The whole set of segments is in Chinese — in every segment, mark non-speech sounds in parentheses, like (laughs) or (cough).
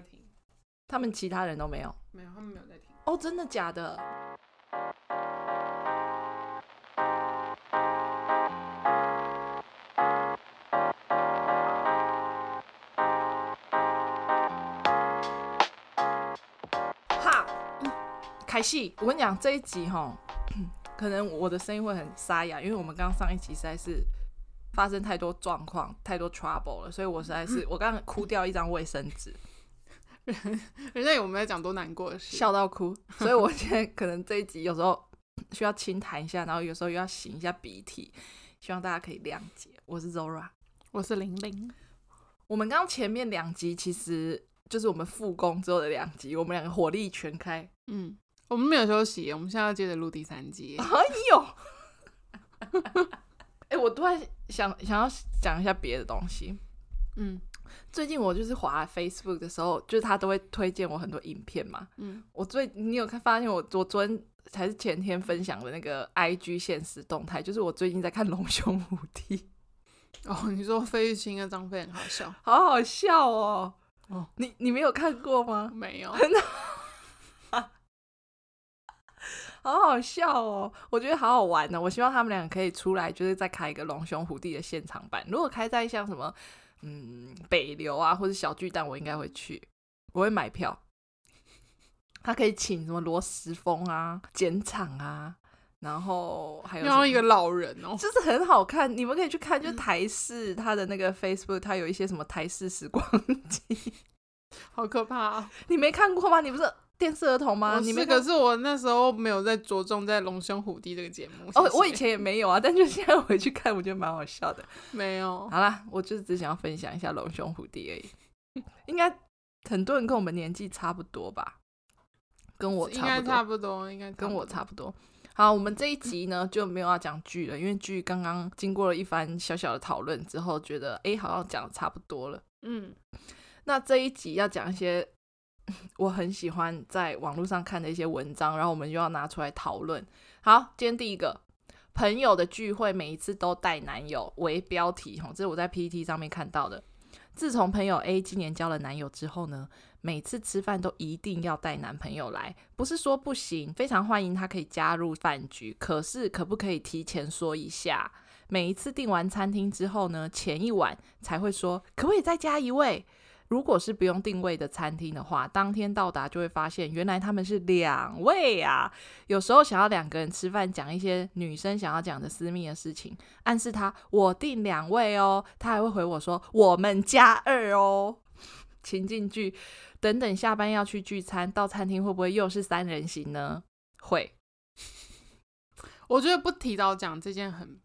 在听。他们其他人都没有？没有，他们没有在听。哦，真的假的？哈，凯西，我跟你讲，这一集哈，(clears throat) 可能我的声音会很沙哑，因为我们刚刚上一集实在是发生太多状况、太多 trouble 了，所以我实在是我刚刚哭掉一张卫生纸。(laughs) 人家以为我们在讲多难过的事，笑到哭。所以我现在可能这一集有时候需要轻弹一下，然后有时候又要擤一下鼻涕，希望大家可以谅解。我是 Zora，我是玲玲。我们刚刚前面两集其实就是我们复工之后的两集，我们两个火力全开。嗯，我们没有休息，我们现在要接着录第三集。哎呦，(laughs) 哎、欸，我突然想想要讲一下别的东西。嗯。最近我就是滑 Facebook 的时候，就是他都会推荐我很多影片嘛。嗯，我最你有看发现我我昨天才是前天分享的那个 IG 现实动态，就是我最近在看《龙兄虎弟》。(laughs) 哦，你说费玉清跟张飞很好笑，好好笑哦。哦，你你没有看过吗？没有，(laughs) 好好笑哦。我觉得好好玩呢。我希望他们俩可以出来，就是再开一个《龙兄虎弟》的现场版。如果开在像什么。嗯，北流啊，或者小巨蛋，我应该会去，我会买票。他可以请什么罗时峰啊、简场啊，然后还有然后一个老人哦，就是很好看。你们可以去看，就是台式他的那个 Facebook，他有一些什么台式时光机，好可怕啊！你没看过吗？你不是？电视儿童吗？是，你们可是我那时候没有在着重在《龙兄虎弟》这个节目。哦，我以前也没有啊，但就现在回去看，我觉得蛮好笑的。(laughs) 没有。好啦，我就是只想要分享一下《龙兄虎弟》而已。应该很多人跟我们年纪差不多吧？跟我差不多，应该差不多，应该跟我差不多。好，我们这一集呢就没有要讲剧了，因为剧刚刚经过了一番小小的讨论之后，觉得哎，好像讲的差不多了。嗯，那这一集要讲一些。(laughs) 我很喜欢在网络上看的一些文章，然后我们就要拿出来讨论。好，今天第一个朋友的聚会，每一次都带男友为标题，吼，这是我在 PPT 上面看到的。自从朋友 A 今年交了男友之后呢，每次吃饭都一定要带男朋友来，不是说不行，非常欢迎他可以加入饭局，可是可不可以提前说一下？每一次订完餐厅之后呢，前一晚才会说，可不可以再加一位？如果是不用定位的餐厅的话，当天到达就会发现，原来他们是两位啊。有时候想要两个人吃饭，讲一些女生想要讲的私密的事情，暗示他我订两位哦，他还会回我说我们加二哦。情境剧，等等下班要去聚餐，到餐厅会不会又是三人行呢？会。我觉得不提早讲这件很，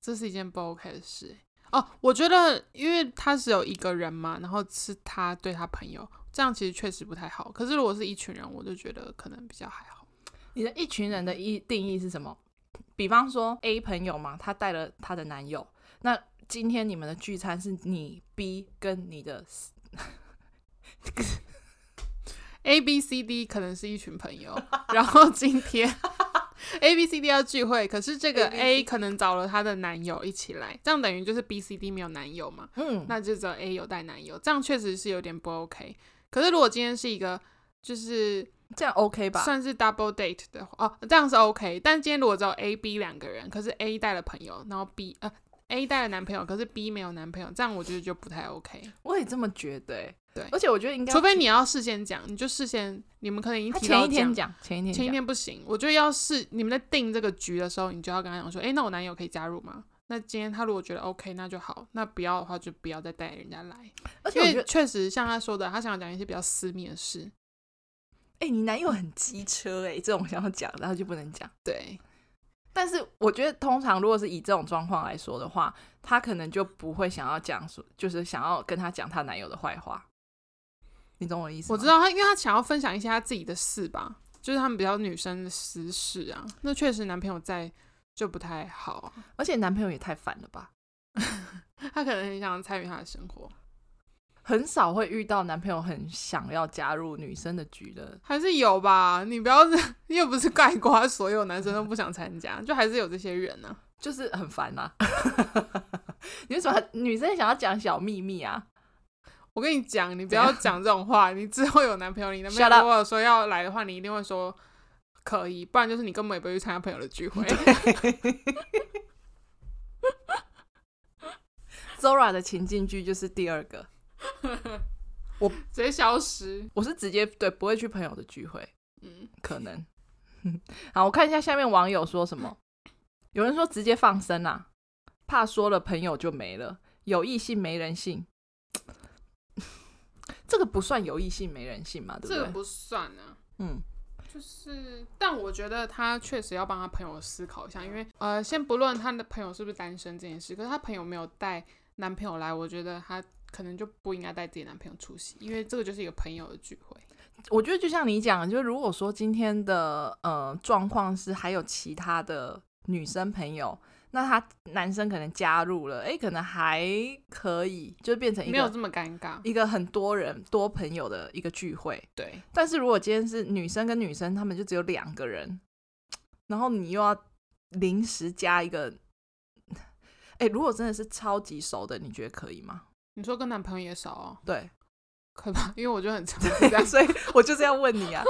这是一件不 OK 的事。哦，我觉得，因为他只有一个人嘛，然后是他对他朋友，这样其实确实不太好。可是如果是一群人，我就觉得可能比较还好。你的一群人的一定义是什么？比方说 A 朋友嘛，他带了他的男友，那今天你们的聚餐是你 B 跟你的 A B C D 可能是一群朋友，然后今天。(laughs) A、B、C、D 要聚会，可是这个 A 可能找了她的男友一起来，这样等于就是 B、C、D 没有男友嘛？嗯，那就只有 A 有带男友，这样确实是有点不 OK。可是如果今天是一个，就是这样 OK 吧？算是 double date 的话，哦，这样是 OK。但今天如果只有 A、B 两个人，可是 A 带了朋友，然后 B 呃 A 带了男朋友，可是 B 没有男朋友，这样我觉得就不太 OK。我也这么觉得、欸。对，而且我觉得应该，除非你要事先讲，你就事先，你们可能已经提前一天讲，前一天前一天不行。我觉得要是你们在定这个局的时候，你就要跟他讲说，哎，那我男友可以加入吗？那今天他如果觉得 OK，那就好；那不要的话，就不要再带人家来。而且因为确实像他说的，他想要讲一些比较私密的事。哎，你男友很机车哎、欸，这种想要讲，然后就不能讲。对，但是我觉得通常如果是以这种状况来说的话，他可能就不会想要讲说，就是想要跟他讲他男友的坏话。你懂我的意思？我知道他，因为他想要分享一些他自己的事吧，就是他们比较女生的私事啊。那确实男朋友在就不太好，而且男朋友也太烦了吧？他可能很想参与他的生活，很少会遇到男朋友很想要加入女生的局的，还是有吧？你不要是，(laughs) 又不是盖瓜所有男生都不想参加，就还是有这些人呢、啊，就是很烦啊。(laughs) 你为什么女生想要讲小秘密啊？我跟你讲，你不要讲这种话。你之后有男朋友，你男朋友如果说要来的话，你一定会说可以，不然就是你根本也不会去参加朋友的聚会。(laughs) Zora 的情境剧就是第二个，(laughs) 我直接消失。我是直接对不会去朋友的聚会，嗯，可能。好，我看一下下面网友说什么。有人说直接放生啊，怕说了朋友就没了，有异性没人性。这个不算有异性没人性嘛？对不对？这个不算啊。嗯，就是，但我觉得他确实要帮他朋友思考一下，因为呃，先不论他的朋友是不是单身这件事，可是他朋友没有带男朋友来，我觉得他可能就不应该带自己男朋友出席，因为这个就是一个朋友的聚会。我觉得就像你讲，就如果说今天的呃状况是还有其他的女生朋友。那他男生可能加入了，哎、欸，可能还可以，就变成一个没有这么尴尬，一个很多人多朋友的一个聚会。对，但是如果今天是女生跟女生，他们就只有两个人，然后你又要临时加一个，哎、欸，如果真的是超级熟的，你觉得可以吗？你说跟男朋友也熟哦？对，可以吧？因为我就很常 (laughs) 所以我就是要问你啊。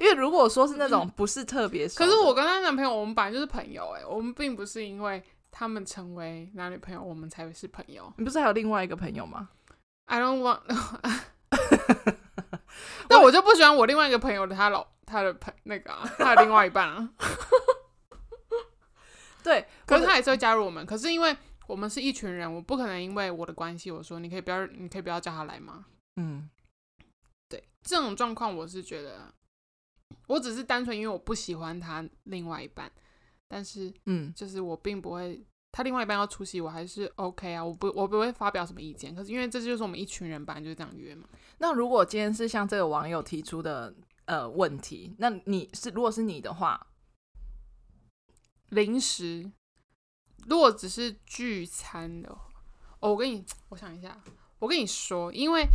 因为如果说是那种不是特别熟，可是我跟她男朋友，我们本来就是朋友哎，我们并不是因为他们成为男女朋友，我们才是朋友。你不是还有另外一个朋友吗？I don't want，(laughs) (laughs) 但我就不喜欢我另外一个朋友的他老他的朋那个、啊、他的另外一半啊。(laughs) 对，可是他也是会加入我们。可是因为我们是一群人，我不可能因为我的关系，我说你可以不要，你可以不要叫他来吗？嗯，对，这种状况我是觉得。我只是单纯因为我不喜欢他另外一半，但是嗯，就是我并不会他另外一半要出席，我还是 OK 啊，我不我不会发表什么意见。可是因为这就是我们一群人，本来就是这样约嘛。那如果今天是像这个网友提出的呃问题，那你是如果是你的话，临时如果只是聚餐的话，哦，我跟你我想一下。我跟你说，因为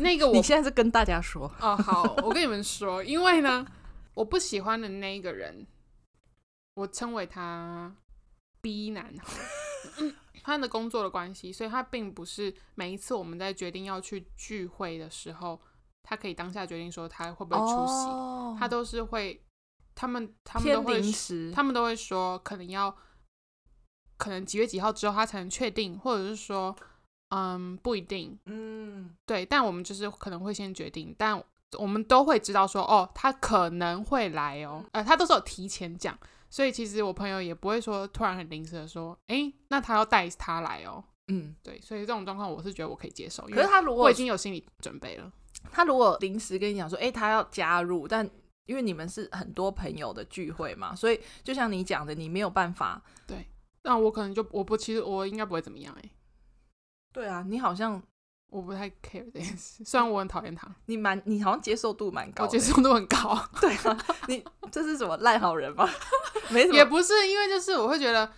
那个 (laughs) 我你现在是跟大家说哦，好，我跟你们说，因为呢，我不喜欢的那一个人，我称为他 B 男，他的工作的关系，所以他并不是每一次我们在决定要去聚会的时候，他可以当下决定说他会不会出席，哦、他都是会，他们他们都会，他们都会说可能要，可能几月几号之后他才能确定，或者是说。嗯，不一定。嗯，对，但我们就是可能会先决定，但我们都会知道说，哦，他可能会来哦，呃，他都是有提前讲，所以其实我朋友也不会说突然很临时的说，诶，那他要带他来哦。嗯，对，所以这种状况我是觉得我可以接受，可是他如果我已经有心理准备了，他如果临时跟你讲说，诶，他要加入，但因为你们是很多朋友的聚会嘛，所以就像你讲的，你没有办法。对，那我可能就我不，其实我应该不会怎么样，诶。对啊，你好像我不太 care 这件事，虽然我很讨厌他。你蛮，你好像接受度蛮高，我接受度很高。(laughs) 对啊，你这是什么烂好人吗？没什么，也不是，因为就是我会觉得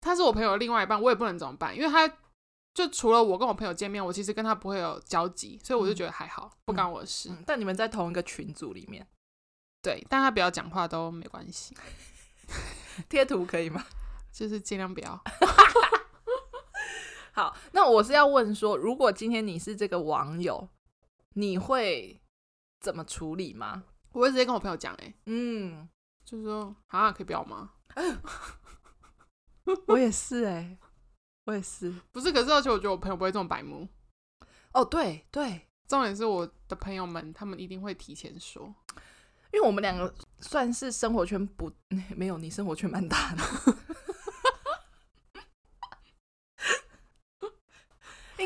他是我朋友的另外一半，我也不能怎么办，因为他就除了我跟我朋友见面，我其实跟他不会有交集，所以我就觉得还好，嗯、不干我的事、嗯。但你们在同一个群组里面，(laughs) 对，但他不要讲话都没关系，贴图可以吗？(laughs) 就是尽量不要。好，那我是要问说，如果今天你是这个网友，你会怎么处理吗？我会直接跟我朋友讲，哎，嗯，就是说，啊，可以不要吗？(laughs) 我也是，哎，我也是，不是，可是而且我觉得我朋友不会这么白目。哦，对对，重点是我的朋友们，他们一定会提前说，因为我们两个算是生活圈不，(laughs) 没有，你生活圈蛮大的。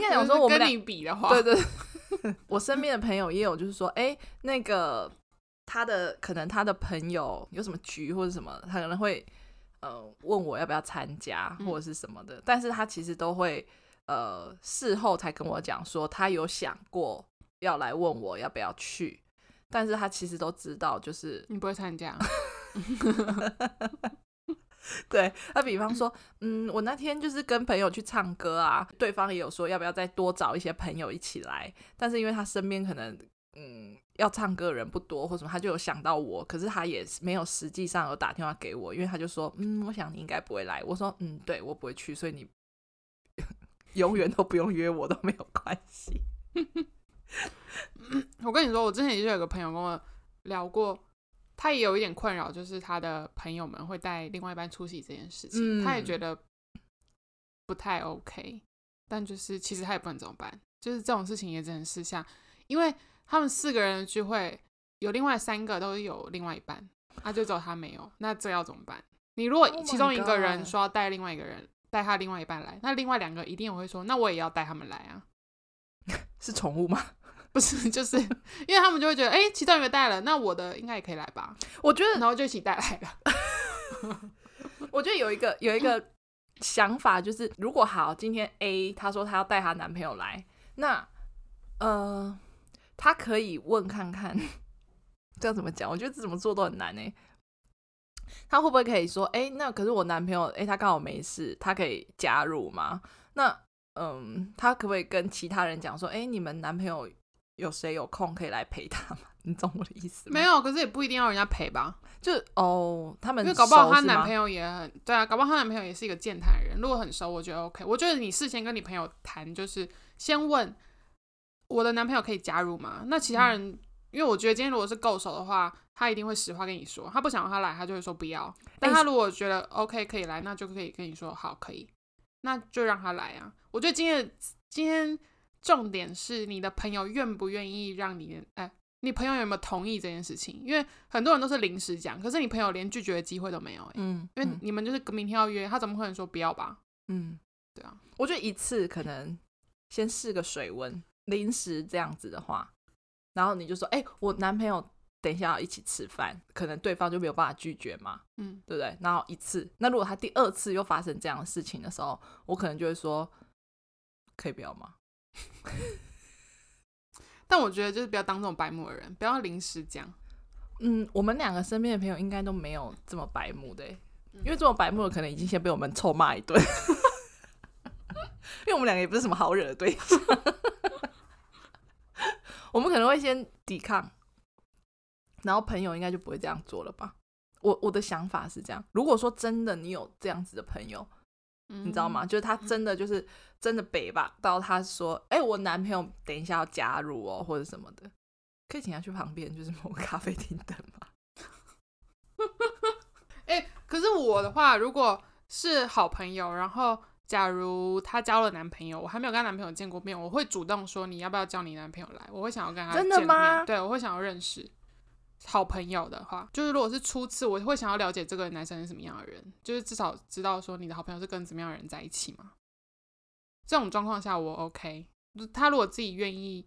应该讲说，我们跟你比的话，对对，(laughs) 我身边的朋友也有，就是说，哎，那个他的可能他的朋友有什么局或者什么，他可能会呃问我要不要参加或者是什么的，嗯、但是他其实都会呃事后才跟我讲说，他有想过要来问我要不要去，但是他其实都知道，就是你不会参加。(laughs) (laughs) 对，那比方说，嗯，我那天就是跟朋友去唱歌啊，对方也有说要不要再多找一些朋友一起来，但是因为他身边可能嗯要唱歌的人不多或什么，他就有想到我，可是他也没有实际上有打电话给我，因为他就说，嗯，我想你应该不会来，我说，嗯，对，我不会去，所以你 (laughs) 永远都不用约我都没有关系。(laughs) 我跟你说，我之前也就有个朋友跟我聊过，他也有一点困扰，就是他的朋友们会带另外一半出席这件事情，嗯、他也觉得不太 OK。但就是其实他也不能怎么办，就是这种事情也只能试下，因为他们四个人的聚会，有另外三个都有另外一半，啊，就只有他没有，那这要怎么办？你如果其中一个人说要带另外一个人，带他另外一半来，那另外两个一定也会说，那我也要带他们来啊。(laughs) 是宠物吗？不是，(laughs) 就是因为他们就会觉得，哎、欸，其中一个带了，那我的应该也可以来吧？我觉得，然后就一起带来了。(laughs) 我觉得有一个有一个想法，就是如果好，今天 A 她说她要带她男朋友来，那呃，她可以问看看，这样怎么讲？我觉得这怎么做都很难呢。她会不会可以说，哎、欸，那可是我男朋友，哎、欸，他刚好没事，他可以加入吗？那嗯，他可不可以跟其他人讲说，哎、欸，你们男朋友有谁有空可以来陪他吗？(laughs) 你懂我的意思吗？没有，可是也不一定要人家陪吧。就哦，他们因为搞不好她男朋友也很对啊，搞不好她男朋友也是一个健谈人。如果很熟，我觉得 OK。我觉得你事先跟你朋友谈，就是先问我的男朋友可以加入吗？那其他人，嗯、因为我觉得今天如果是够熟的话，他一定会实话跟你说。他不想让他来，他就会说不要。但他如果觉得 OK 可以来，那就可以跟你说好可以，那就让他来啊。我觉得今天今天重点是你的朋友愿不愿意让你哎。欸你朋友有没有同意这件事情？因为很多人都是临时讲，可是你朋友连拒绝的机会都没有、欸。嗯，因为你们就是明天要约，他怎么可能说不要吧？嗯，对啊，我觉得一次可能先试个水温，临时这样子的话，然后你就说，哎、欸，我男朋友等一下要一起吃饭，可能对方就没有办法拒绝嘛，嗯，对不对？然后一次，那如果他第二次又发生这样的事情的时候，我可能就会说，可以不要吗？(laughs) 但我觉得就是不要当这种白目的人，不要临时讲。嗯，我们两个身边的朋友应该都没有这么白目的，因为这种白目的可能已经先被我们臭骂一顿。(laughs) 因为我们两个也不是什么好惹的对象，(laughs) 我们可能会先抵抗，然后朋友应该就不会这样做了吧？我我的想法是这样。如果说真的你有这样子的朋友。你知道吗？就是他真的就是真的北吧，到他说，哎、欸，我男朋友等一下要加入哦，或者什么的，可以请他去旁边，就是某咖啡厅等吗？(laughs) 哎、欸，可是我的话，如果是好朋友，然后假如他交了男朋友，我还没有跟他男朋友见过面，我会主动说，你要不要叫你男朋友来？我会想要跟他见面。真的吗？对，我会想要认识。好朋友的话，就是如果是初次，我会想要了解这个男生是什么样的人，就是至少知道说你的好朋友是跟怎么样的人在一起嘛。这种状况下我 OK，他如果自己愿意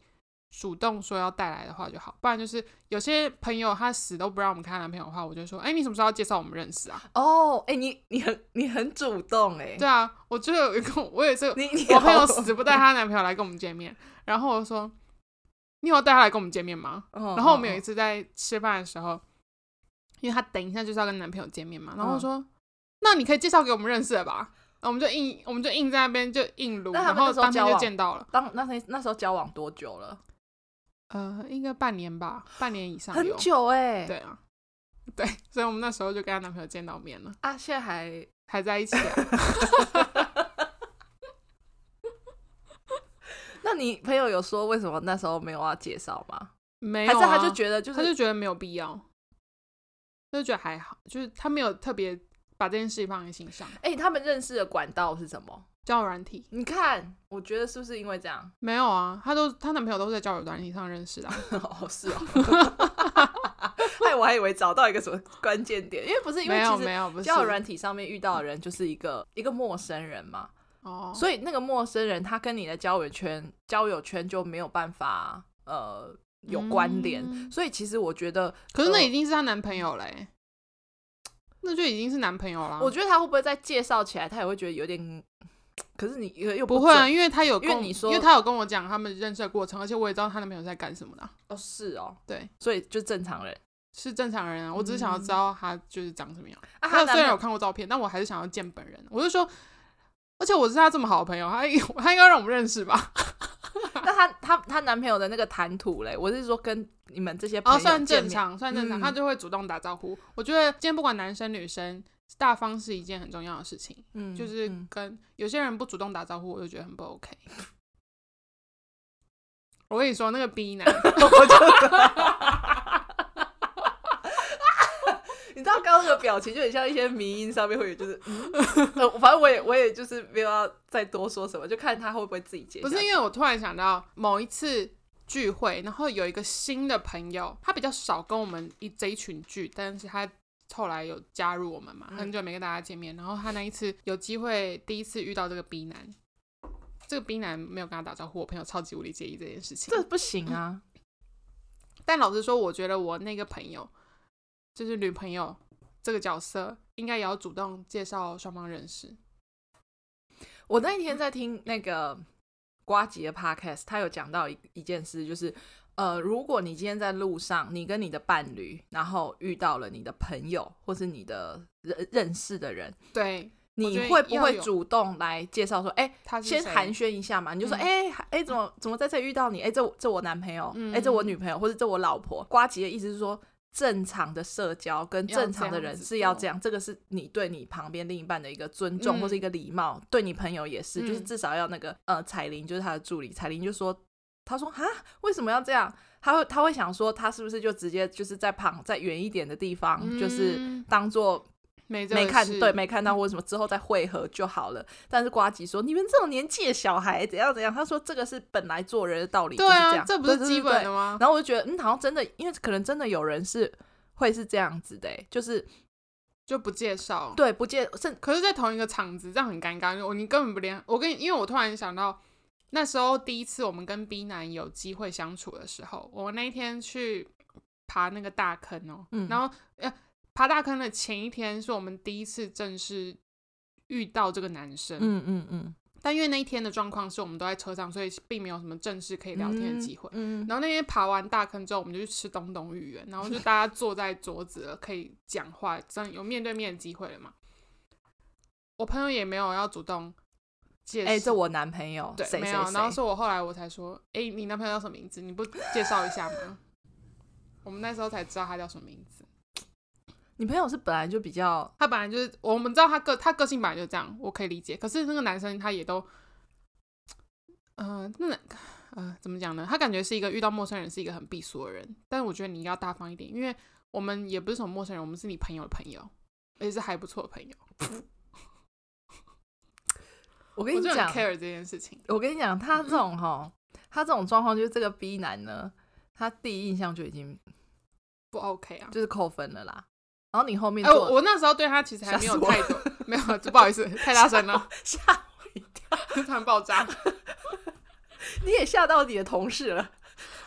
主动说要带来的话就好，不然就是有些朋友他死都不让我们看男朋友的话，我就说，哎、欸，你什么时候要介绍我们认识啊？哦，哎，你你很你很主动哎、欸。对啊，我就有一个，我也是，我朋友死不带她男朋友来跟我们见面，然后我就说。你有带他来跟我们见面吗？哦、然后我们有一次在吃饭的时候，哦、因为她等一下就是要跟男朋友见面嘛，然后我说：“哦、那你可以介绍给我们认识的吧？”我们就硬，我们就硬在那边就硬撸，然后当天就见到了。当那那那时候交往多久了？呃，应该半年吧，半年以上。很久哎、欸。对啊，对，所以我们那时候就跟她男朋友见到面了。啊，现在还还在一起啊？(laughs) 那你朋友有说为什么那时候没有要介绍吗？没有、啊，还是他就觉得就是他就觉得没有必要，他就觉得还好，就是他没有特别把这件事情放在心上。哎、欸，他们认识的管道是什么？交友软体。你看，我觉得是不是因为这样？没有啊，他都他男朋友都是在交友软体上认识的、啊。(laughs) 哦，是哦。(laughs) 哎，我还以为找到一个什么关键点，因为不是因为其实没有没有交友软体上面遇到的人就是一个一个陌生人嘛。哦，所以那个陌生人他跟你的交友圈交友圈就没有办法呃有关联，嗯、所以其实我觉得，可是那已经是她男朋友嘞、欸，呃、那就已经是男朋友了。我觉得他会不会再介绍起来，他也会觉得有点，(tsk) 可是你又不，不会啊，因为他有跟你说，因为他有跟我讲他们认识的过程，而且我也知道他男朋友在干什么的。哦，是哦，对，所以就正常人是正常人啊，我只是想要知道他就是长什么样。啊，他虽然有看过照片，但我还是想要见本人。我就说。而且我是他这么好的朋友，他他应该让我们认识吧？(laughs) 那他他他男朋友的那个谈吐嘞？我是说跟你们这些朋友、哦、算正常，算正常，嗯、他就会主动打招呼。我觉得今天不管男生女生，大方是一件很重要的事情。嗯，就是跟有些人不主动打招呼，我就觉得很不 OK。(laughs) 我跟你说，那个 B 男，(laughs) 我就你知道刚刚那个表情就很像一些迷音上面会有，就是嗯，(laughs) 反正我也我也就是没有要再多说什么，就看他会不会自己接。不是因为我突然想到某一次聚会，然后有一个新的朋友，他比较少跟我们一这一群聚，但是他后来有加入我们嘛，很久没跟大家见面，然后他那一次有机会第一次遇到这个 B 男，这个 B 男没有跟他打招呼，我朋友超级无理介意这件事情，这不行啊。但老实说，我觉得我那个朋友。就是女朋友这个角色，应该也要主动介绍双方认识。我那一天在听那个瓜吉的 podcast，他有讲到一一件事，就是呃，如果你今天在路上，你跟你的伴侣，然后遇到了你的朋友或是你的认认识的人，对，你会不会主动来介绍说，哎，他先寒暄一下嘛？你就说，哎哎、嗯，怎么怎么在这遇到你？哎，这这我男朋友，哎、嗯，这我女朋友，或者这我老婆。瓜吉的意思是说。正常的社交跟正常的人是要这样，这，个是你对你旁边另一半的一个尊重，嗯、或是一个礼貌，对你朋友也是，嗯、就是至少要那个呃，彩玲就是他的助理，彩玲就说，他说啊，为什么要这样？他会他会想说，他是不是就直接就是在旁在远一点的地方，嗯、就是当做。没没看对，没看到或者什么之后再会合就好了。但是瓜吉说，你们这种年纪的小孩怎样怎样？他说这个是本来做人的道理，对啊，这，这不是基本的吗？然后我就觉得，嗯，好像真的，因为可能真的有人是会是这样子的，就是就不介绍，对，不介是，可是在同一个场子，这样很尴尬。我你根本不连我跟你，因为我突然想到那时候第一次我们跟 B 男有机会相处的时候，我那一天去爬那个大坑哦，嗯，然后呃。爬大坑的前一天是我们第一次正式遇到这个男生，嗯嗯嗯。但因为那一天的状况是我们都在车上，所以并没有什么正式可以聊天的机会。嗯。然后那天爬完大坑之后，我们就去吃东东芋圆，然后就 (laughs) 大家坐在桌子了，可以讲话，这样有面对面的机会了嘛？我朋友也没有要主动介绍，哎，这我男朋友，对，没有。然后是我后来我才说，哎，你男朋友叫什么名字？你不介绍一下吗？(laughs) 我们那时候才知道他叫什么名字。你朋友是本来就比较，他本来就是我们知道他个他个性本来就这样，我可以理解。可是那个男生他也都，呃，那呃怎么讲呢？他感觉是一个遇到陌生人是一个很避俗的人。但是我觉得你要大方一点，因为我们也不是什么陌生人，我们是你朋友的朋友，而且是还不错的朋友。(laughs) 我跟你讲，care 这件事情。我跟你讲，他这种哈，他这种状况就是这个 B 男呢，他第一印象就已经不 OK 啊，就是扣分了啦。然后你后面，哎，我那时候对他其实还没有太多，(laughs) 没有，就不好意思，太大声了，吓我一跳，(laughs) 突然爆炸，(laughs) 你也吓到你的同事了。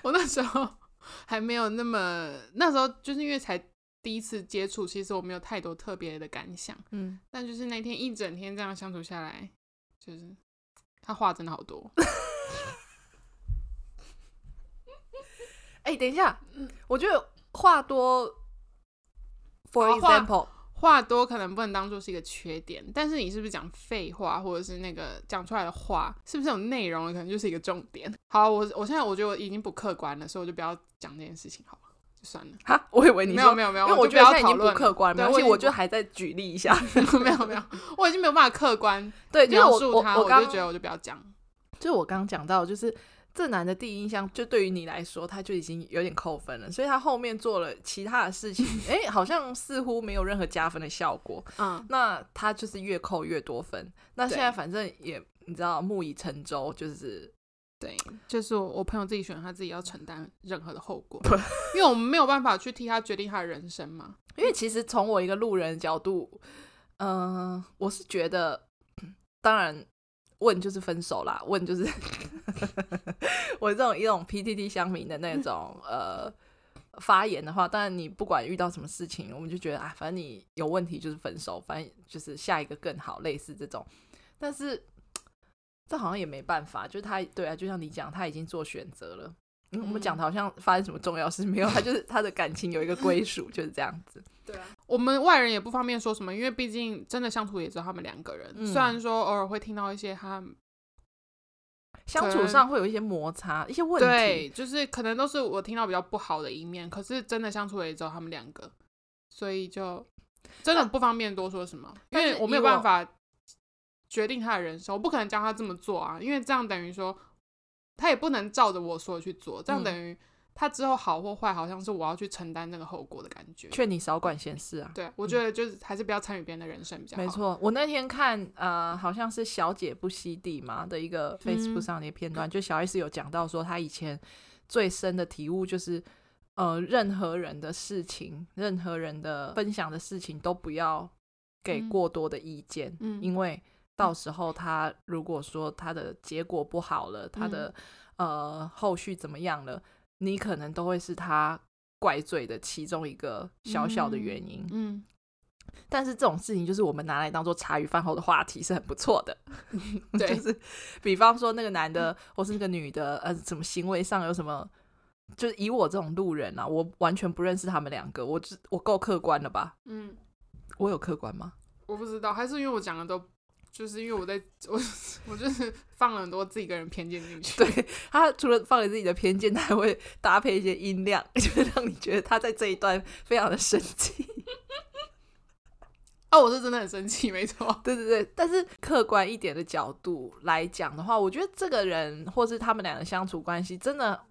我那时候还没有那么，那时候就是因为才第一次接触，其实我没有太多特别的感想，嗯，但就是那天一整天这样相处下来，就是他话真的好多。哎、欸，等一下，我觉得话多。For example，话多可能不能当做是一个缺点，但是你是不是讲废话，或者是那个讲出来的话，是不是有内容，可能就是一个重点。好，我我现在我觉得我已经不客观了，所以我就不要讲这件事情好了，就算了。哈，(laughs) 我以为你没有没有没有，因为我觉得现在已经不客观了，而且我就还在举例一下，没 (laughs) 有没有，我已经没有办法客观对描述他，我就觉得我就不要讲。就我刚刚讲到，就是。这男的第一印象，就对于你来说，他就已经有点扣分了，所以他后面做了其他的事情，(laughs) 哎，好像似乎没有任何加分的效果。嗯，那他就是越扣越多分。那现在反正也你知道，木已成舟，就是对，就是我我朋友自己选，他自己要承担任何的后果，因为我们没有办法去替他决定他的人生嘛。(laughs) 因为其实从我一个路人的角度，嗯、呃，我是觉得，当然。问就是分手啦，问就是 (laughs) 我这种一种 PTT 乡民的那种呃发言的话，当然你不管遇到什么事情，我们就觉得啊，反正你有问题就是分手，反正就是下一个更好，类似这种。但是 (tsk) 这好像也没办法，就是他对啊，就像你讲，他已经做选择了。嗯，我们讲的好像发生什么重要事没有，他就是他的感情有一个归属，就是这样子。对啊，我们外人也不方便说什么，因为毕竟真的相处也只有他们两个人。嗯、虽然说偶尔会听到一些他相处上会有一些摩擦、一些问题，对，就是可能都是我听到比较不好的一面。可是真的相处也只有他们两个，所以就真的不方便多说什么，因为我没有办法决定他的人生，我不可能教他这么做啊，因为这样等于说他也不能照着我说的去做，这样等于。他之后好或坏，好像是我要去承担那个后果的感觉。劝你少管闲事啊！对，我觉得就是还是不要参与别人的人生比较好。没错，我那天看呃，好像是小姐不熙娣嘛的一个 Facebook 上的片段，嗯、就小 S 有讲到说，他以前最深的体悟就是，呃，任何人的事情，任何人的分享的事情，都不要给过多的意见，嗯，因为到时候他如果说他的结果不好了，嗯、他的呃后续怎么样了？你可能都会是他怪罪的其中一个小小的原因，嗯，嗯，但是这种事情就是我们拿来当做茶余饭后的话题是很不错的，(laughs) 对，就是比方说那个男的或是那个女的，呃，什么行为上有什么，就是以我这种路人啊，我完全不认识他们两个，我我够客观了吧？嗯，我有客观吗？我不知道，还是因为我讲的都。就是因为我在我我就是放了很多自己个人偏见进去。对，他除了放了自己的偏见，他还会搭配一些音量，就是让你觉得他在这一段非常的生气。(laughs) 哦，我是真的很生气，没错。对对对，但是客观一点的角度来讲的话，我觉得这个人或是他们俩的相处关系，真的，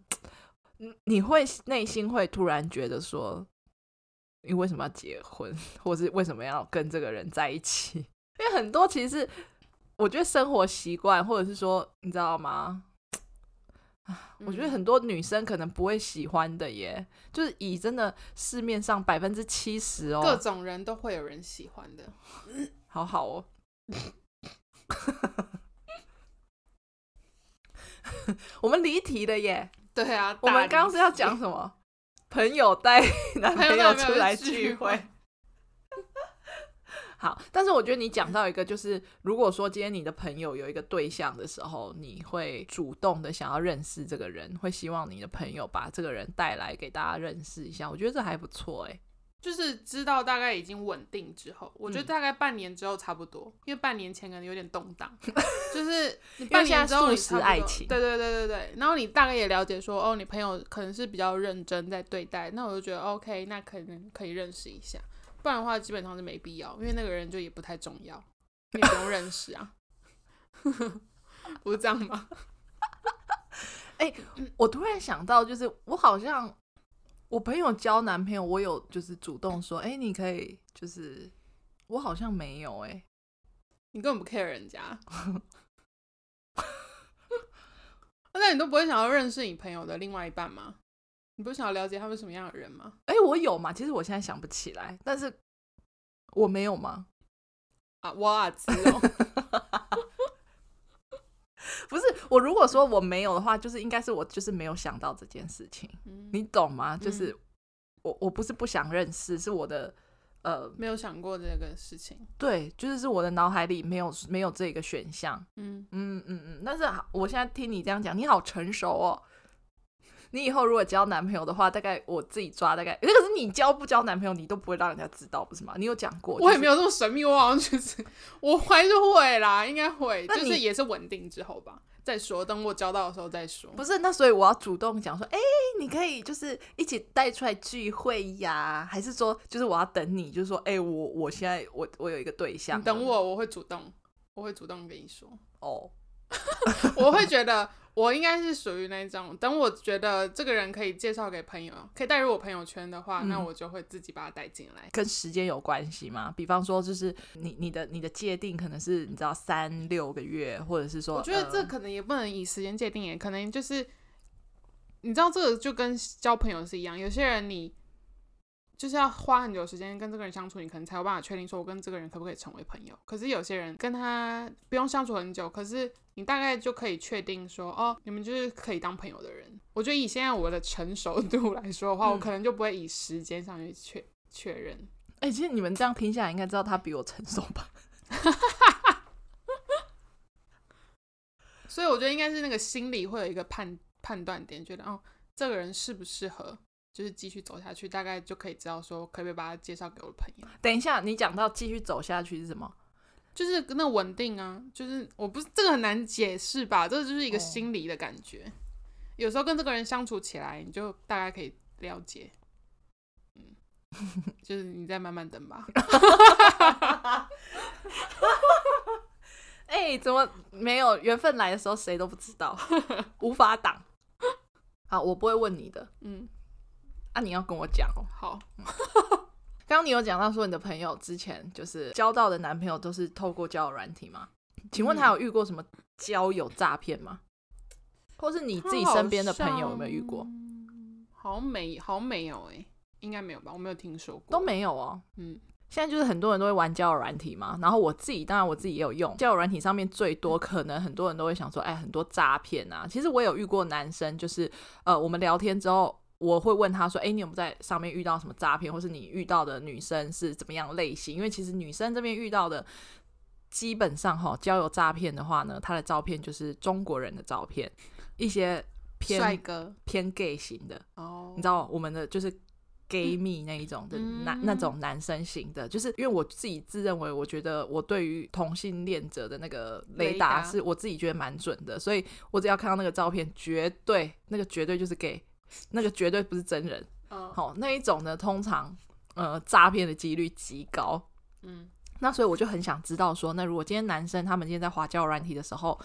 你会内心会突然觉得说，你为什么要结婚，或是为什么要跟这个人在一起？因为很多其实是，我觉得生活习惯，或者是说，你知道吗？(sighs) 我觉得很多女生可能不会喜欢的耶，就是以真的市面上百分之七十哦，各种人都会有人喜欢的，好好哦。(laughs) 我们离题了耶。对啊，我们刚刚是要讲什么？朋友带 (laughs) 男朋友出来聚会。好，但是我觉得你讲到一个，就是如果说今天你的朋友有一个对象的时候，你会主动的想要认识这个人，会希望你的朋友把这个人带来给大家认识一下。我觉得这还不错哎，就是知道大概已经稳定之后，我觉得大概半年之后差不多，嗯、因为半年前可能有点动荡，(laughs) 就是你半年之后你是爱情，对对对对对，然后你大概也了解说，哦，你朋友可能是比较认真在对待，那我就觉得 OK，那可能可以认识一下。不然的话，基本上是没必要，因为那个人就也不太重要，(laughs) 你也不用认识啊，(laughs) 不是这样吗？(laughs) 哎、欸，我突然想到，就是我好像我朋友交男朋友，我有就是主动说，哎、欸，你可以，就是我好像没有、欸，哎，你根本不 care 人家，那你都不会想要认识你朋友的另外一半吗？你不是想要了解他们什么样的人吗？哎、欸，我有嘛？其实我现在想不起来，但是我没有吗？啊，我知道。(laughs) 不是我，如果说我没有的话，就是应该是我就是没有想到这件事情，嗯、你懂吗？就是、嗯、我我不是不想认识，是我的呃没有想过这个事情。对，就是是我的脑海里没有没有这个选项。嗯嗯嗯嗯，但是我现在听你这样讲，你好成熟哦。你以后如果交男朋友的话，大概我自己抓，大概可是你交不交男朋友，你都不会让人家知道，不是吗？你有讲过，我也没有这么神秘，我好像就是我还是会啦，应该会，就是也是稳定之后吧，再说，等我交到的时候再说。不是，那所以我要主动讲说，哎、欸，你可以就是一起带出来聚会呀，还是说就是我要等你，就是说，哎、欸，我我现在我我有一个对象，你等我，我会主动，我会主动跟你说哦，(laughs) 我会觉得。我应该是属于那种，等我觉得这个人可以介绍给朋友，可以带入我朋友圈的话，嗯、那我就会自己把他带进来。跟时间有关系吗？比方说，就是你你的你的界定可能是你知道三六个月，或者是说，我觉得这可能也不能以时间界定，也可能就是你知道这个就跟交朋友是一样，有些人你就是要花很久时间跟这个人相处，你可能才有办法确定说我跟这个人可不可以成为朋友。可是有些人跟他不用相处很久，可是。你大概就可以确定说，哦，你们就是可以当朋友的人。我觉得以现在我的成熟度来说的话，(laughs) 嗯、我可能就不会以时间上去确确认。哎、欸，其实你们这样听下来，应该知道他比我成熟吧？(laughs) 所以我觉得应该是那个心里会有一个判判断点，觉得哦，这个人适不适合，就是继续走下去，大概就可以知道说，可不可以把他介绍给我的朋友。等一下，你讲到继续走下去是什么？就是那稳定啊，就是我不是这个很难解释吧，这个就是一个心理的感觉。哦、有时候跟这个人相处起来，你就大概可以了解。嗯，就是你再慢慢等吧。(laughs) 哎、欸，怎么没有缘分来的时候谁都不知道，无法挡。好，我不会问你的。嗯，啊，你要跟我讲哦。好。(laughs) 刚刚你有讲到说你的朋友之前就是交到的男朋友都是透过交友软体吗？请问他有遇过什么交友诈骗吗？嗯、或是你自己身边的朋友有没有遇过？好像没，好像没有哎、欸，应该没有吧？我没有听说过，都没有哦。嗯，现在就是很多人都会玩交友软体嘛，然后我自己当然我自己也有用交友软体，上面最多可能很多人都会想说，哎，很多诈骗啊。其实我有遇过男生，就是呃，我们聊天之后。我会问他说：“哎，你有没有在上面遇到什么诈骗，或是你遇到的女生是怎么样类型？因为其实女生这边遇到的，基本上哈，交友诈骗的话呢，她的照片就是中国人的照片，一些偏帅哥、偏 gay 型的哦。你知道我们的就是 gay 蜜那一种的男、嗯、那种男生型的，就是因为我自己自认为，我觉得我对于同性恋者的那个雷达是我自己觉得蛮准的，所以我只要看到那个照片，绝对那个绝对就是 gay。”那个绝对不是真人，好、oh. 哦，那一种呢，通常呃诈骗的几率极高，嗯，那所以我就很想知道说，那如果今天男生他们今天在滑交友软体的时候，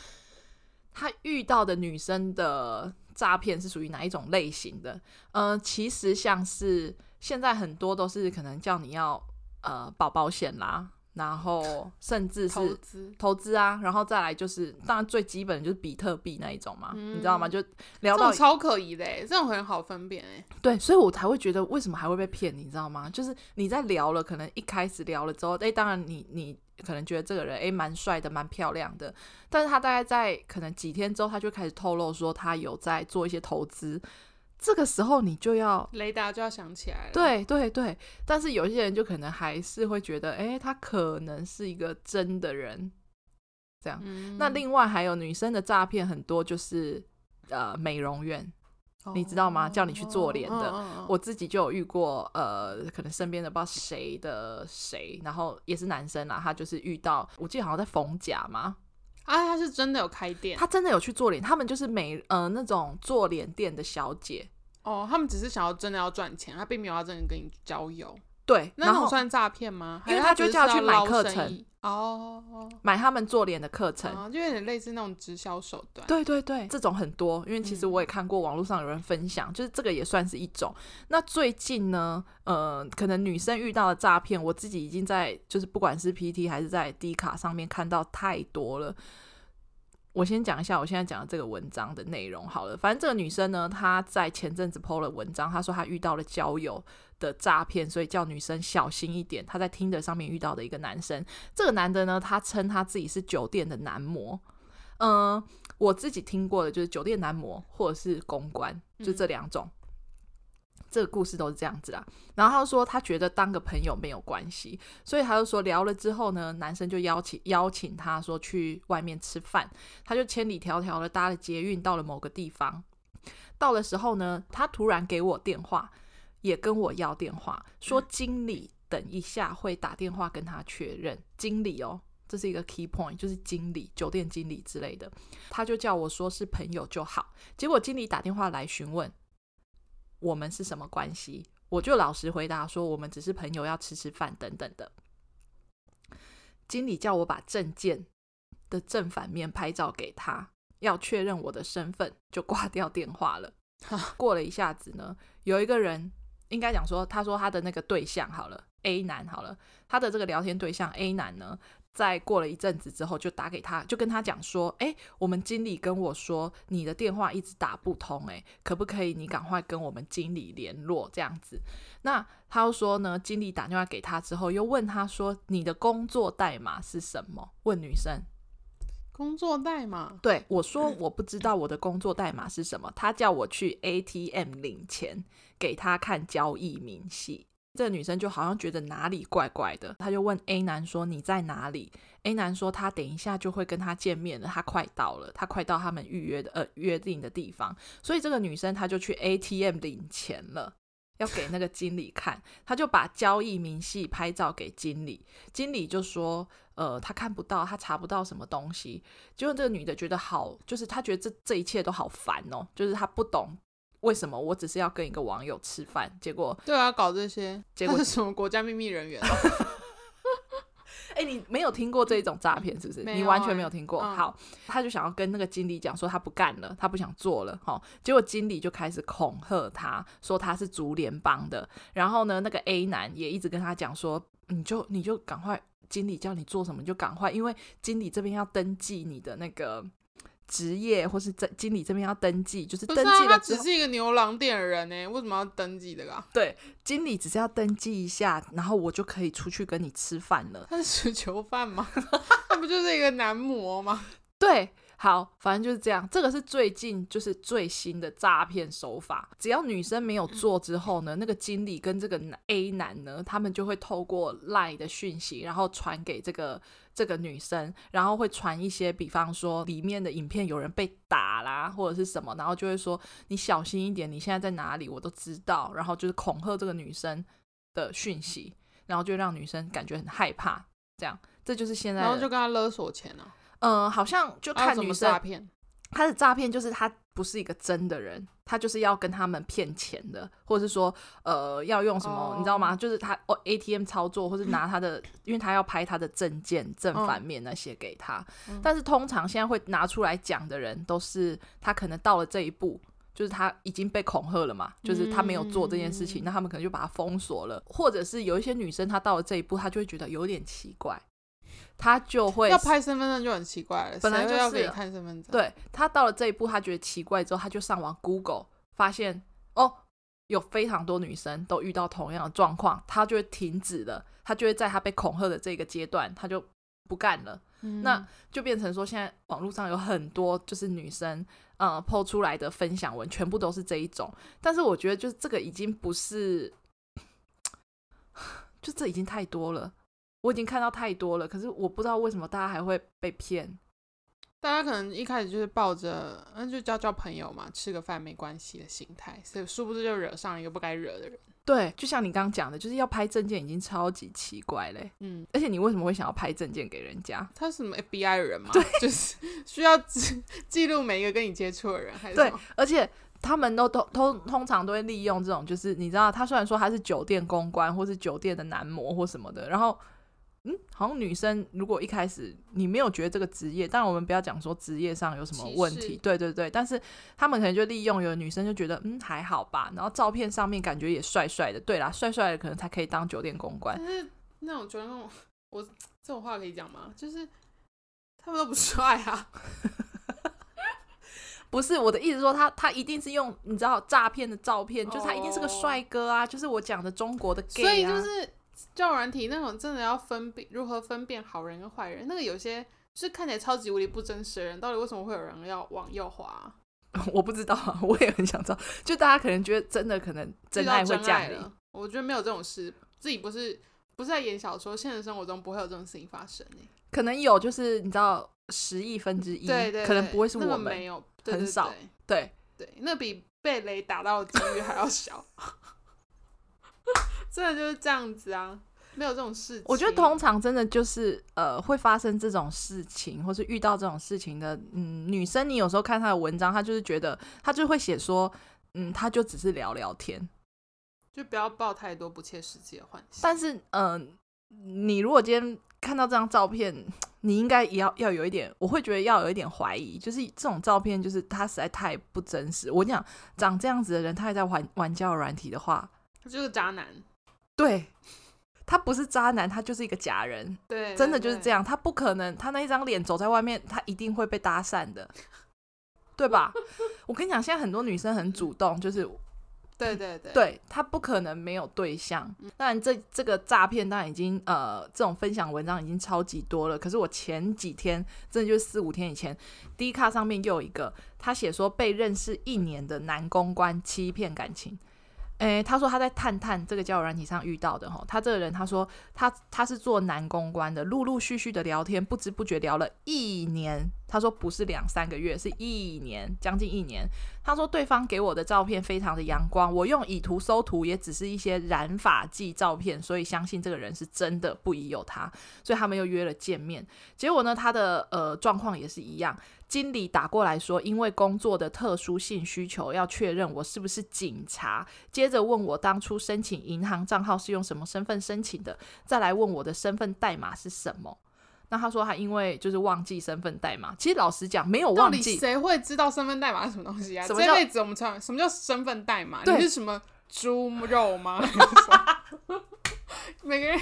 他遇到的女生的诈骗是属于哪一种类型的？呃，其实像是现在很多都是可能叫你要呃保保险啦。然后甚至是投资投资啊，然后再来就是当然最基本的就是比特币那一种嘛，嗯、你知道吗？就聊到超可疑的，这种很好分辨哎。对，所以我才会觉得为什么还会被骗，你知道吗？就是你在聊了，可能一开始聊了之后，哎，当然你你可能觉得这个人哎蛮帅的，蛮漂亮的，但是他大概在可能几天之后，他就开始透露说他有在做一些投资。这个时候你就要雷达就要响起来了。对对对，但是有些人就可能还是会觉得，哎，他可能是一个真的人，这样。嗯、那另外还有女生的诈骗很多，就是呃美容院，哦、你知道吗？叫你去做脸的，哦哦哦、我自己就有遇过，呃，可能身边的不知道谁的谁，然后也是男生啦，他就是遇到，我记得好像在逢甲嘛。啊，他是真的有开店，他真的有去做脸，他们就是美呃那种做脸店的小姐哦，他们只是想要真的要赚钱，他并没有要真的跟你交友。对，那种算诈骗吗？因为他就叫他去买课程哦，买他们做脸的课程，哦，就有点类似那种直销手段。对对对，这种很多，因为其实我也看过网络上有人分享，嗯、就是这个也算是一种。那最近呢，呃，可能女生遇到的诈骗，我自己已经在就是不管是 PT 还是在 D 卡上面看到太多了。我先讲一下我现在讲的这个文章的内容好了。反正这个女生呢，她在前阵子 PO 了文章，她说她遇到了交友的诈骗，所以叫女生小心一点。他在 Tinder 上面遇到的一个男生，这个男的呢，他称他自己是酒店的男模。嗯、呃，我自己听过的就是酒店男模或者是公关，就这两种。嗯这个故事都是这样子啦，然后他说他觉得当个朋友没有关系，所以他就说聊了之后呢，男生就邀请邀请他说去外面吃饭，他就千里迢迢的搭了捷运到了某个地方，到的时候呢，他突然给我电话，也跟我要电话，说经理等一下会打电话跟他确认，经理哦，这是一个 key point，就是经理，酒店经理之类的，他就叫我说是朋友就好，结果经理打电话来询问。我们是什么关系？我就老实回答说，我们只是朋友，要吃吃饭等等的。经理叫我把证件的正反面拍照给他，要确认我的身份，就挂掉电话了。过了一下子呢，有一个人应该讲说，他说他的那个对象好了，A 男好了，他的这个聊天对象 A 男呢。在过了一阵子之后，就打给他，就跟他讲说：“哎，我们经理跟我说你的电话一直打不通，哎，可不可以你赶快跟我们经理联络这样子？”那他又说呢，经理打电话给他之后，又问他说：“你的工作代码是什么？”问女生，工作代码？对，我说我不知道我的工作代码是什么。他叫我去 ATM 领钱，给他看交易明细。这个女生就好像觉得哪里怪怪的，她就问 A 男说：“你在哪里？”A 男说：“他等一下就会跟他见面了，他快到了，他快到他们预约的呃约定的地方。”所以这个女生她就去 ATM 领钱了，要给那个经理看，(laughs) 她就把交易明细拍照给经理，经理就说：“呃，他看不到，他查不到什么东西。”结果这个女的觉得好，就是她觉得这这一切都好烦哦，就是她不懂。为什么我只是要跟一个网友吃饭，结果对啊，搞这些，结果是 (laughs) 什么国家秘密人员？(laughs) 哎、欸，你没有听过这一种诈骗是不是？欸、你完全没有听过。嗯、好，他就想要跟那个经理讲说他不干了，他不想做了。好，结果经理就开始恐吓他，说他是竹联帮的。然后呢，那个 A 男也一直跟他讲说，你就你就赶快，经理叫你做什么你就赶快，因为经理这边要登记你的那个。职业或是这经理这边要登记，就是登记了之后，他只是一个牛郎店的人呢，为什么要登记的啊？(laughs) 对，经理只是要登记一下，然后我就可以出去跟你吃饭了。他是囚犯吗？(laughs) 他不就是一个男模吗？(laughs) 对。好，反正就是这样。这个是最近就是最新的诈骗手法。只要女生没有做之后呢，那个经理跟这个 A 男呢，他们就会透过 LINE 的讯息，然后传给这个这个女生，然后会传一些，比方说里面的影片有人被打啦，或者是什么，然后就会说你小心一点，你现在在哪里，我都知道。然后就是恐吓这个女生的讯息，然后就让女生感觉很害怕。这样，这就是现在。然后就跟他勒索钱了。嗯、呃，好像就看女生诈骗，他的诈骗就是他不是一个真的人，他就是要跟他们骗钱的，或者是说呃要用什么，oh. 你知道吗？就是他哦 ATM 操作，或是拿他的，因为他要拍他的证件正反面那些给他。Oh. 但是通常现在会拿出来讲的人，都是他可能到了这一步，就是他已经被恐吓了嘛，就是他没有做这件事情，那、mm. 他们可能就把他封锁了，或者是有一些女生她到了这一步，她就会觉得有点奇怪。他就会要拍身份证就很奇怪了，本来就要给你看身份证。对，他到了这一步，他觉得奇怪之后，他就上网 Google，发现哦，有非常多女生都遇到同样的状况，他就会停止了，他就会在他被恐吓的这个阶段，他就不干了。嗯、那就变成说，现在网络上有很多就是女生呃 po 出来的分享文，全部都是这一种。但是我觉得，就是这个已经不是，(sighs) 就这已经太多了。我已经看到太多了，可是我不知道为什么大家还会被骗。大家可能一开始就是抱着“那，就交交朋友嘛，吃个饭没关系”的心态，所以殊不知就惹上一个不该惹的人。对，就像你刚刚讲的，就是要拍证件已经超级奇怪嘞。嗯，而且你为什么会想要拍证件给人家？他是什么 FBI 人 (laughs) 吗？对，就是需要记记录每一个跟你接触的人，还是对，而且他们都都通通常都会利用这种，就是你知道，他虽然说他是酒店公关或是酒店的男模或什么的，然后。嗯，好像女生如果一开始你没有觉得这个职业，当然我们不要讲说职业上有什么问题，对对对，但是他们可能就利用有的女生就觉得嗯还好吧，然后照片上面感觉也帅帅的，对啦，帅帅的可能才可以当酒店公关。但是那种觉得那种我这种话可以讲吗？就是他们都不帅啊，(laughs) 不是我的意思说他他一定是用你知道诈骗的照片，就是他一定是个帅哥啊，就是我讲的中国的 gay 啊，所以就是。交友软体那种真的要分辨如何分辨好人跟坏人，那个有些就是看起来超级无敌不真实的人，到底为什么会有人要往右滑啊？(laughs) 我不知道，(laughs) 我也很想知道。就大家可能觉得真的可能真爱会降临，我觉得没有这种事，自己不是不是在演小说，现实生活中不会有这种事情发生。可能有，就是你知道十亿分之一，对，对对，可能不会是我们，那没有，很少，对对，那比被雷打到的几率还要小。(laughs) 真的就是这样子啊，没有这种事情。我觉得通常真的就是呃，会发生这种事情，或是遇到这种事情的，嗯，女生，你有时候看她的文章，她就是觉得她就会写说，嗯，她就只是聊聊天，就不要抱太多不切实际的幻想。但是，嗯、呃，你如果今天看到这张照片，你应该也要要有一点，我会觉得要有一点怀疑，就是这种照片，就是他实在太不真实。我讲长这样子的人，他还在玩玩交友软体的话，他就是渣男。对，他不是渣男，他就是一个假人。对，真的就是这样，他不可能，他那一张脸走在外面，他一定会被搭讪的，对吧？(laughs) 我跟你讲，现在很多女生很主动，就是，对对对，对，他不可能没有对象。当然，这这个诈骗当然已经呃，这种分享文章已经超级多了。可是我前几天，真的就是四五天以前，Dcard 上面又有一个，他写说被认识一年的男公关欺骗感情。诶，他说他在探探这个交友软体上遇到的哈，他这个人他说他他是做男公关的，陆陆续续的聊天，不知不觉聊了一年，他说不是两三个月，是一年，将近一年。他说对方给我的照片非常的阳光，我用以图搜图也只是一些染发剂照片，所以相信这个人是真的不疑有他。所以他们又约了见面。结果呢，他的呃状况也是一样。经理打过来说，因为工作的特殊性需求，要确认我是不是警察。接着问我当初申请银行账号是用什么身份申请的，再来问我的身份代码是什么。那他说他因为就是忘记身份代码，其实老实讲没有忘记，谁会知道身份代码是什么东西啊？这辈子我们常什么叫身份代码？你是什么猪肉吗？(laughs) 每个人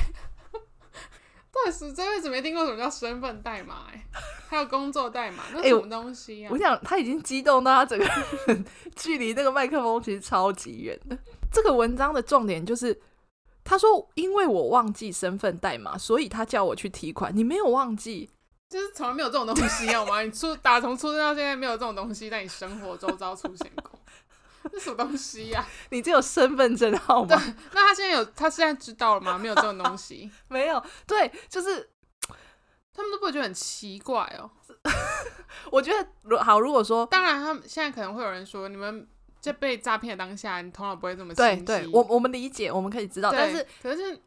这辈子没听过什么叫身份代码？哎，(laughs) 还有工作代码，那什么东西啊？我想他已经激动到他整个人 (laughs) 距离那个麦克风其实超级远的。这个文章的重点就是。他说：“因为我忘记身份代码，所以他叫我去提款。你没有忘记，就是从来没有这种东西，好吗？你出打从出生到现在没有这种东西在你生活周遭出现过，(laughs) 这什么东西呀、啊？(laughs) 你这有身份证号吗？那他现在有，他现在知道了吗？没有这种东西，(laughs) 没有。对，就是 (tsk) 他们都不会觉得很奇怪哦。我觉得，如好，如果说，当然，他们现在可能会有人说，你们。”在被诈骗的当下，你头脑不会这么清晰。对，对我我们理解，我们可以知道，但是可是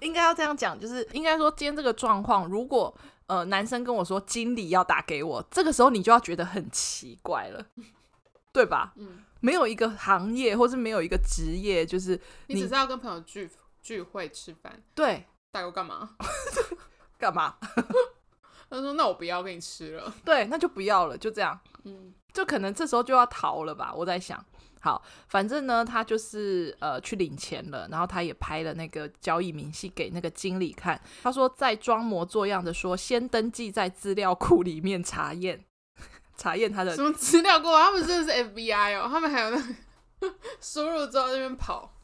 应该要这样讲，就是应该说今天这个状况，如果呃男生跟我说经理要打给我，这个时候你就要觉得很奇怪了，对吧？嗯，没有一个行业或是没有一个职业，就是你，你只是要跟朋友聚聚会吃饭，对，打过干嘛？(laughs) 干嘛？(laughs) 他说：“那我不要跟你吃了。(laughs) ”对，那就不要了，就这样。嗯。就可能这时候就要逃了吧，我在想。好，反正呢，他就是呃去领钱了，然后他也拍了那个交易明细给那个经理看。他说在装模作样的说，先登记在资料库里面查验，查验他的什么资料过？他们真的是 FBI 哦，他们还有那个 (laughs) 输入之后在那边跑。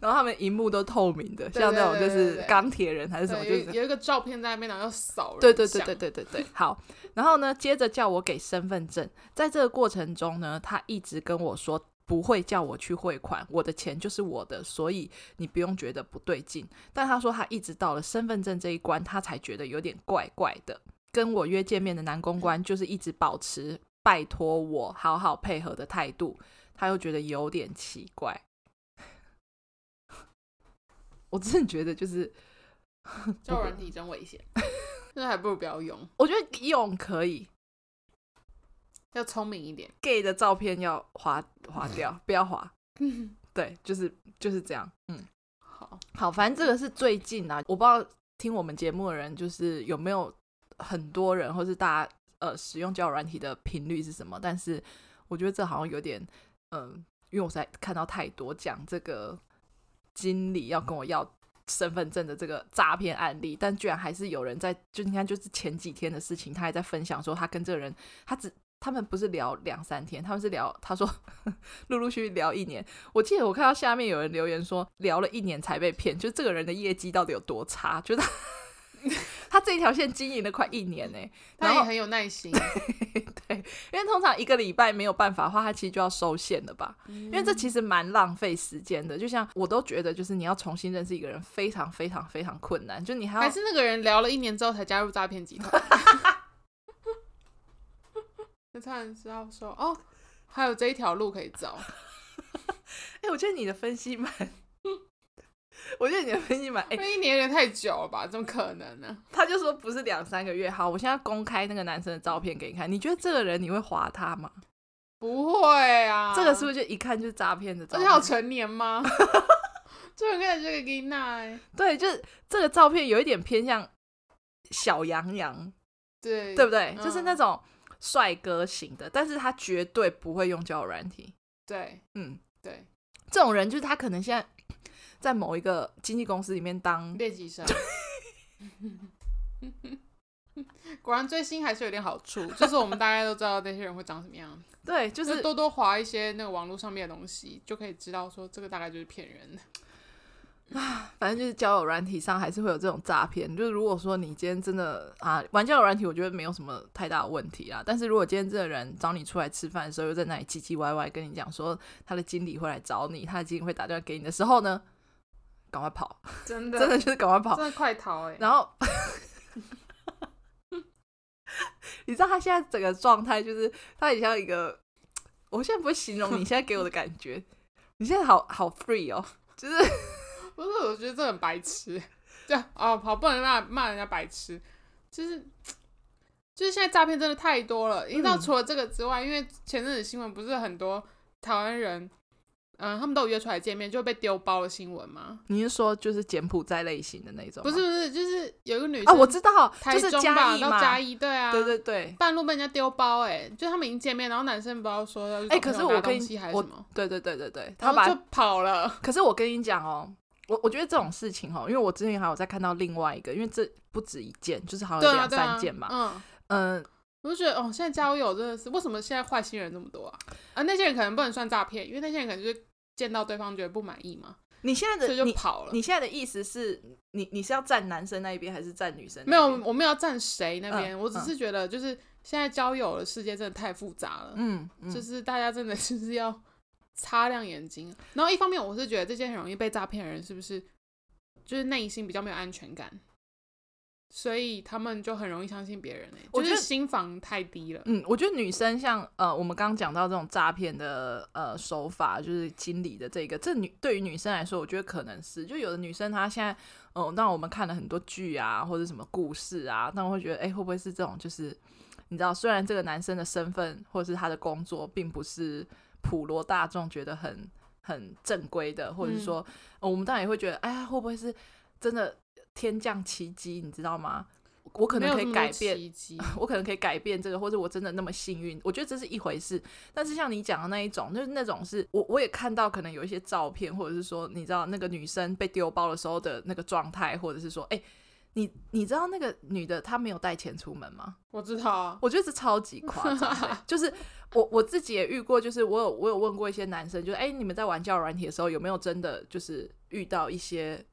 然后他们荧幕都透明的，像那种就是钢铁人还是什么，就是有一个照片在那边，然后要扫。对对对对对对对，好。然后呢，接着叫我给身份证，在这个过程中呢，他一直跟我说不会叫我去汇款，我的钱就是我的，所以你不用觉得不对劲。但他说他一直到了身份证这一关，他才觉得有点怪怪的。跟我约见面的男公关就是一直保持拜托我好好配合的态度，他又觉得有点奇怪。(laughs) 我真的觉得就是，交友软体真危险，那还不如不要用。我觉得用可以，要聪明一点。gay 的照片要划划掉，不要划。(laughs) 对，就是就是这样。嗯，好，好，反正这个是最近啊，我不知道听我们节目的人就是有没有很多人，或是大家呃使用交友软体的频率是什么？但是我觉得这好像有点，嗯、因为我才看到太多讲这个。经理要跟我要身份证的这个诈骗案例，但居然还是有人在，就你看，就是前几天的事情，他还在分享说他跟这个人，他只他们不是聊两三天，他们是聊，(laughs) 他说陆陆续续聊一年。我记得我看到下面有人留言说聊了一年才被骗，就这个人的业绩到底有多差？就是。(laughs) 他这一条线经营了快一年呢，他也很有耐心。(laughs) 对，因为通常一个礼拜没有办法的话，他其实就要收线了吧？嗯、因为这其实蛮浪费时间的。就像我都觉得，就是你要重新认识一个人，非常非常非常困难。就你还要还是那个人聊了一年之后才加入诈骗集团。(laughs) 那他然知道说哦，还有这一条路可以走。哎、欸，我觉得你的分析蛮。(laughs) 我觉得你的分析蛮……哎、欸，一年有点太久了吧？怎么可能呢？他就说不是两三个月。好，我现在公开那个男生的照片给你看。你觉得这个人你会划他吗？不会啊。这个是不是就一看就是诈骗的照片？而且好成年吗？就很看这个吉娜。对，就是这个照片有一点偏向小羊羊，对对不对？嗯、就是那种帅哥型的，但是他绝对不会用交友软体。对，嗯，对，这种人就是他可能现在。在某一个经纪公司里面当练习生，(laughs) 果然追星还是有点好处，就是我们大概都知道那些人会长什么样。对，就是多多划一些那个网络上面的东西，就可以知道说这个大概就是骗人的。啊，反正就是交友软体上还是会有这种诈骗。就是如果说你今天真的啊玩交友软体，我觉得没有什么太大的问题啊。但是如果今天这个人找你出来吃饭的时候，又在那里唧唧歪歪跟你讲说他的经理会来找你，他的经理会打电话给你的时候呢，赶快跑！真的，真的就是赶快跑，真的快逃哎、欸！然后 (laughs) 你知道他现在整个状态就是他很像一个，我现在不会形容你现在给我的感觉，(laughs) 你现在好好 free 哦，就是 (laughs) 不是？我觉得这很白痴，这样哦，跑不能骂骂人家白痴，就是就是现在诈骗真的太多了。你知道除了这个之外，嗯、因为前阵子新闻不是很多台湾人。嗯，他们都有约出来见面，就被丢包的新闻吗？你是说就是柬埔寨类型的那种？不是不是，就是有一个女生啊，我知道，就是嘉义嘛，到嘉义，对啊，对对对，半路被人家丢包，哎，就他们已经见面，然后男生不知道说要哎，可是我跟你我对对对对对，他把就跑了。(laughs) 可是我跟你讲哦，我我觉得这种事情哦，因为我之前还有在看到另外一个，因为这不止一件，就是好像两三件嘛，嗯嗯。我就觉得哦，现在交友真的是为什么现在坏心人这么多啊？啊，那些人可能不能算诈骗，因为那些人可能就是。见到对方觉得不满意嘛？你现在的就跑了你。你现在的意思是你你是要站男生那一边还是站女生？没有，我没有要站谁那边，嗯、我只是觉得就是现在交友的世界真的太复杂了。嗯，嗯就是大家真的就是要擦亮眼睛。然后一方面我是觉得这些很容易被诈骗的人是不是就是内心比较没有安全感？所以他们就很容易相信别人，我觉得心防太低了。嗯，我觉得女生像呃，我们刚刚讲到这种诈骗的呃手法，就是经理的这个，这女对于女生来说，我觉得可能是，就有的女生她现在，嗯、呃，让我们看了很多剧啊，或者什么故事啊，那我会觉得，哎、欸，会不会是这种？就是你知道，虽然这个男生的身份或者是他的工作，并不是普罗大众觉得很很正规的，或者是说、嗯呃，我们当然也会觉得，哎呀，会不会是真的？天降奇迹，你知道吗？我可能可以改变，(laughs) 我可能可以改变这个，或者我真的那么幸运？我觉得这是一回事。但是像你讲的那一种，就是那种是我我也看到，可能有一些照片，或者是说，你知道那个女生被丢包的时候的那个状态，或者是说，哎、欸，你你知道那个女的她没有带钱出门吗？我知道啊，我觉得是超级夸张。(laughs) 就是我我自己也遇过，就是我有我有问过一些男生，就是哎、欸，你们在玩交友软体的时候有没有真的就是遇到一些？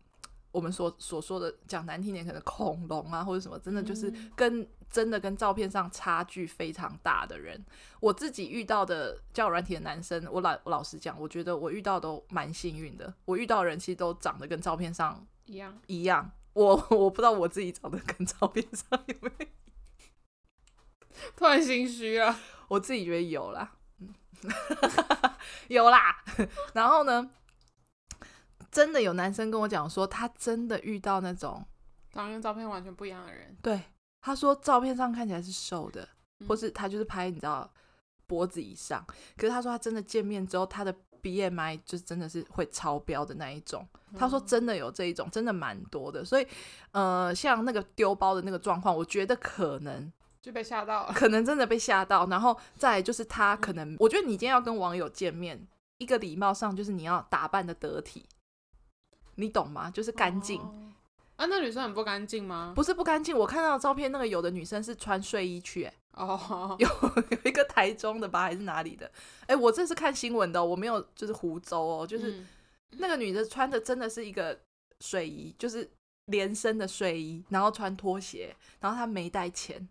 我们所所说的讲难听点，可能恐龙啊，或者什么，真的就是跟真的跟照片上差距非常大的人。我自己遇到的交友软体的男生，我老我老实讲，我觉得我遇到都蛮幸运的。我遇到的人其实都长得跟照片上一样一样。我我不知道我自己长得跟照片上有没有，(laughs) 突然心虚啊。我自己觉得有啦，(laughs) 有啦。(laughs) 然后呢？真的有男生跟我讲说，他真的遇到那种长得跟照片完全不一样的人。对，他说照片上看起来是瘦的，嗯、或是他就是拍你知道脖子以上，可是他说他真的见面之后，他的 BMI 就真的是会超标的那一种。嗯、他说真的有这一种，真的蛮多的。所以呃，像那个丢包的那个状况，我觉得可能就被吓到了，可能真的被吓到。然后再就是他可能，嗯、我觉得你今天要跟网友见面，一个礼貌上就是你要打扮的得体。你懂吗？就是干净、哦、啊，那女生很不干净吗？不是不干净，我看到的照片，那个有的女生是穿睡衣去、欸，哎，哦，(laughs) 有有一个台中的吧，还是哪里的？哎、欸，我这是看新闻的，我没有就是湖州哦，就是那个女的穿的真的是一个睡衣，就是连身的睡衣，然后穿拖鞋，然后她没带钱。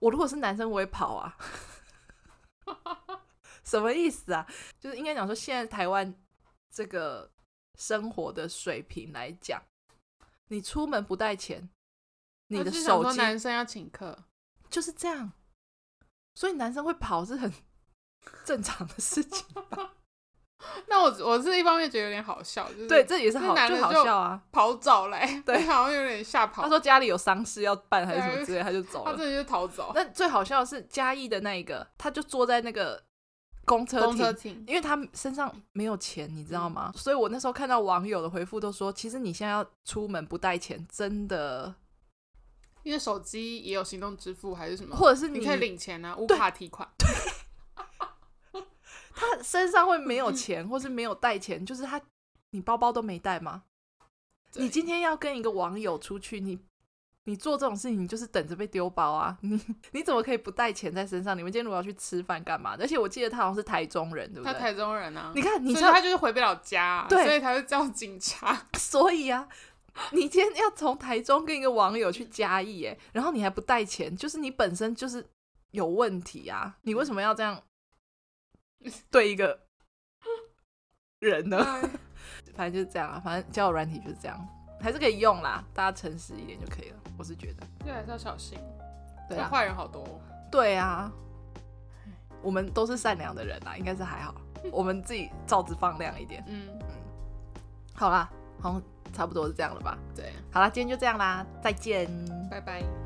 我如果是男生，我会跑啊，(laughs) 什么意思啊？就是应该讲说，现在台湾这个。生活的水平来讲，你出门不带钱，你的手机男生要请客就是这样，所以男生会跑是很 (laughs) 正常的事情吧？(laughs) 那我我是一方面觉得有点好笑，就是对，这也是好男就好笑啊，跑早来，对，(laughs) 好像有点吓跑。他说家里有丧事要办还是什么之类，他就走了，他自己就逃走。那最好笑的是嘉义的那一个，他就坐在那个。公车停，因为他身上没有钱，你知道吗？嗯、所以我那时候看到网友的回复都说，其实你现在要出门不带钱，真的，因为手机也有行动支付还是什么，或者是你，你可以领钱啊，无卡提款。对，他身上会没有钱，或是没有带钱，就是他，你包包都没带吗？你今天要跟一个网友出去，你。你做这种事情，你就是等着被丢包啊！你你怎么可以不带钱在身上？你们今天如果要去吃饭干嘛？而且我记得他好像是台中人，对不对？他台中人啊！你看，你知道他就是回不了家，对，所以他就叫警察。(laughs) 所以啊，你今天要从台中跟一个网友去嘉义，哎，然后你还不带钱，就是你本身就是有问题啊！你为什么要这样 (laughs) 对一个人呢？(laughs) 反正就是这样啊，反正交友软体就是这样。还是可以用啦，大家诚实一点就可以了。我是觉得，这，还是要小心。对啊，坏人好多。对啊，我们都是善良的人啊，应该是还好。我们自己罩子放亮一点。嗯嗯，好啦，好，差不多是这样了吧？对，好啦，今天就这样啦，再见，拜拜。